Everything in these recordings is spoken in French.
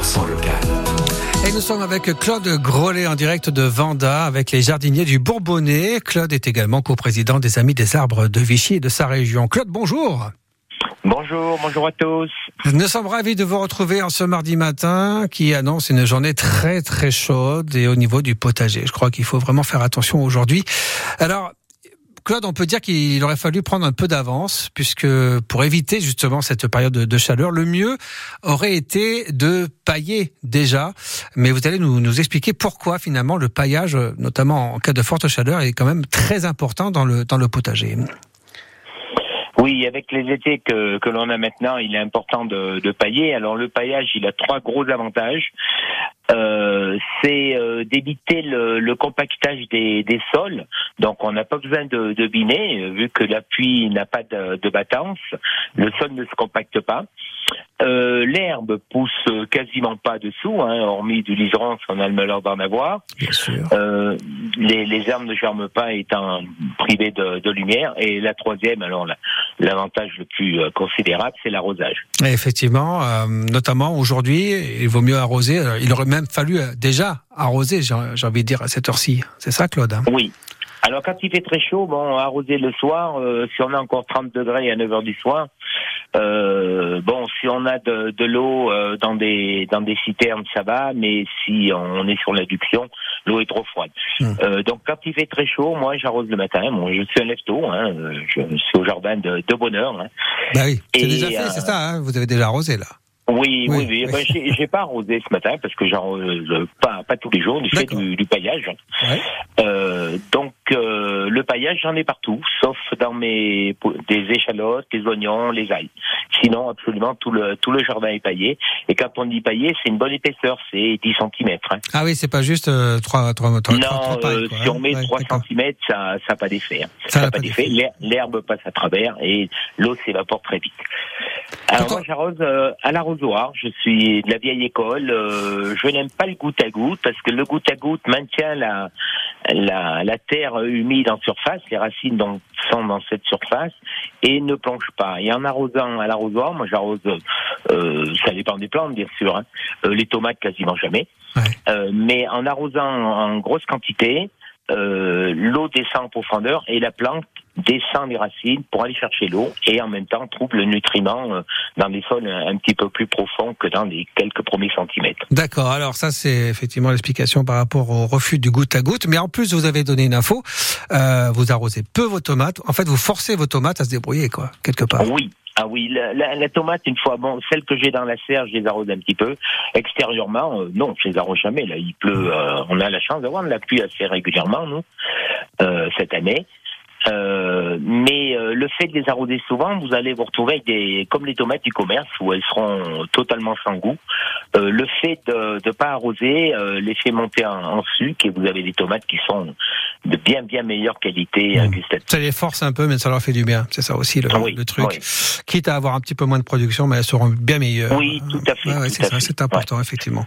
100% local. Et nous sommes avec Claude Grolet en direct de Vanda avec les jardiniers du Bourbonnais. Claude est également coprésident des Amis des Arbres de Vichy et de sa région. Claude, bonjour. Bonjour, bonjour à tous. Nous sommes ravis de vous retrouver en ce mardi matin qui annonce une journée très très chaude et au niveau du potager. Je crois qu'il faut vraiment faire attention aujourd'hui. Alors, Claude, on peut dire qu'il aurait fallu prendre un peu d'avance, puisque pour éviter justement cette période de, chaleur, le mieux aurait été de pailler déjà. Mais vous allez nous, expliquer pourquoi finalement le paillage, notamment en cas de forte chaleur, est quand même très important dans le, dans le potager. Oui, avec les étés que, que l'on a maintenant, il est important de, de pailler. Alors le paillage, il a trois gros avantages. Euh, c'est euh, d'éviter le, le, compactage des, des, sols. Donc on n'a pas besoin de, de biner, euh, vu que la pluie n'a pas de, de battance, le sol ne se compacte pas. Euh, L'herbe pousse quasiment pas dessous, hein, hormis du liseron, on a le malheur d'en avoir. Euh, les, les, herbes ne germent pas étant privées de, de lumière. Et la troisième, alors l'avantage le plus considérable, c'est l'arrosage. Effectivement, notamment aujourd'hui, il vaut mieux arroser. Il aurait même fallu euh, déjà arroser, j'ai envie de dire, à cette heure-ci. C'est ça, Claude hein? Oui. Alors quand il fait très chaud, bon, arroser le soir, euh, si on a encore 30 degrés à 9 h du soir, euh, bon, si on a de, de l'eau dans des dans des citernes, ça va, mais si on est sur l'adduction, l'eau est trop froide. Hmm. donc quand il fait très chaud, moi j'arrose le matin. Bon, je suis un lève-tôt, hein, je suis au jardin de, de bonheur. Hein. Bah oui, c'est déjà fait, c'est ça. Hein vous avez déjà arrosé là. Oui, oui, oui. Ben, j'ai pas arrosé ce matin parce que j'arrose pas, pas tous les jours. Du fait du, du paillage. Ouais. Euh, donc euh, le paillage, j'en ai partout, sauf dans mes des échalotes, les oignons, les ails. Sinon, absolument tout le tout le jardin est paillé. Et quand on dit paillé, c'est une bonne épaisseur, c'est 10 cm. Hein. Ah oui, c'est pas juste euh, 3, 3, 3, Non, euh, si on hein. met 3 cm, ça ça pas d'effet. Hein. Ça n'a pas d'effet. L'herbe passe à travers et l'eau s'évapore très vite. Alors moi j'arrose euh, à l'arrosoir, je suis de la vieille école, euh, je n'aime pas le goutte à goutte parce que le goutte à goutte maintient la, la, la terre humide en surface, les racines sont dans cette surface et ne plonge pas. Et en arrosant à l'arrosoir, moi j'arrose, euh, ça dépend des plantes bien sûr, hein, euh, les tomates quasiment jamais, euh, mais en arrosant en grosse quantité, l'eau descend en profondeur et la plante descend les racines pour aller chercher l'eau et en même temps trouve le nutriment euh, dans des sols un petit peu plus profonds que dans les quelques premiers centimètres. D'accord, alors ça c'est effectivement l'explication par rapport au refus du goutte à goutte, mais en plus vous avez donné une info, euh, vous arrosez peu vos tomates, en fait vous forcez vos tomates à se débrouiller quoi, quelque part. Oui, ah oui, la, la, tomate, une fois, bon, celle que j'ai dans la serre, je les arrose un petit peu. Extérieurement, euh, non, je les arrose jamais. Là, il pleut. on a la chance d'avoir de la pluie assez régulièrement, nous, cette année. Euh, mais euh, le fait de les arroser souvent, vous allez vous retrouver avec des, comme les tomates du commerce, où elles seront totalement sans goût. Euh, le fait de ne pas arroser euh, les fait monter en, en, sucre et vous avez des tomates qui sont de bien bien meilleure qualité mmh. Ça les force un peu, mais ça leur fait du bien. C'est ça aussi le, le truc. Quitte à avoir un petit peu moins de production, mais elles seront bien meilleures. Oui, tout à fait. c'est ça, c'est important effectivement.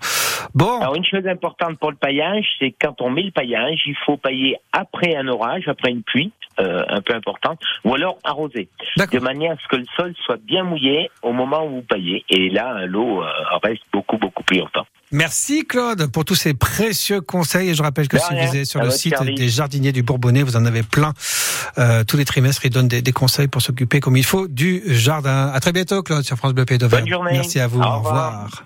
Bon. Alors une chose importante pour le paillage, c'est quand on met le paillage, il faut pailler après un orage, après une pluie. Euh, un peu importante, ou alors arroser, de manière à ce que le sol soit bien mouillé au moment où vous paillez. Et là, l'eau euh, reste beaucoup, beaucoup plus longtemps. Merci Claude pour tous ces précieux conseils. Et je rappelle que si vous êtes sur le site des jardiniers du Bourbonnais, vous en avez plein. Euh, tous les trimestres, ils donnent des, des conseils pour s'occuper comme il faut du jardin. À très bientôt Claude sur France Bleu Pays Bonne journée. Merci à vous. Au revoir.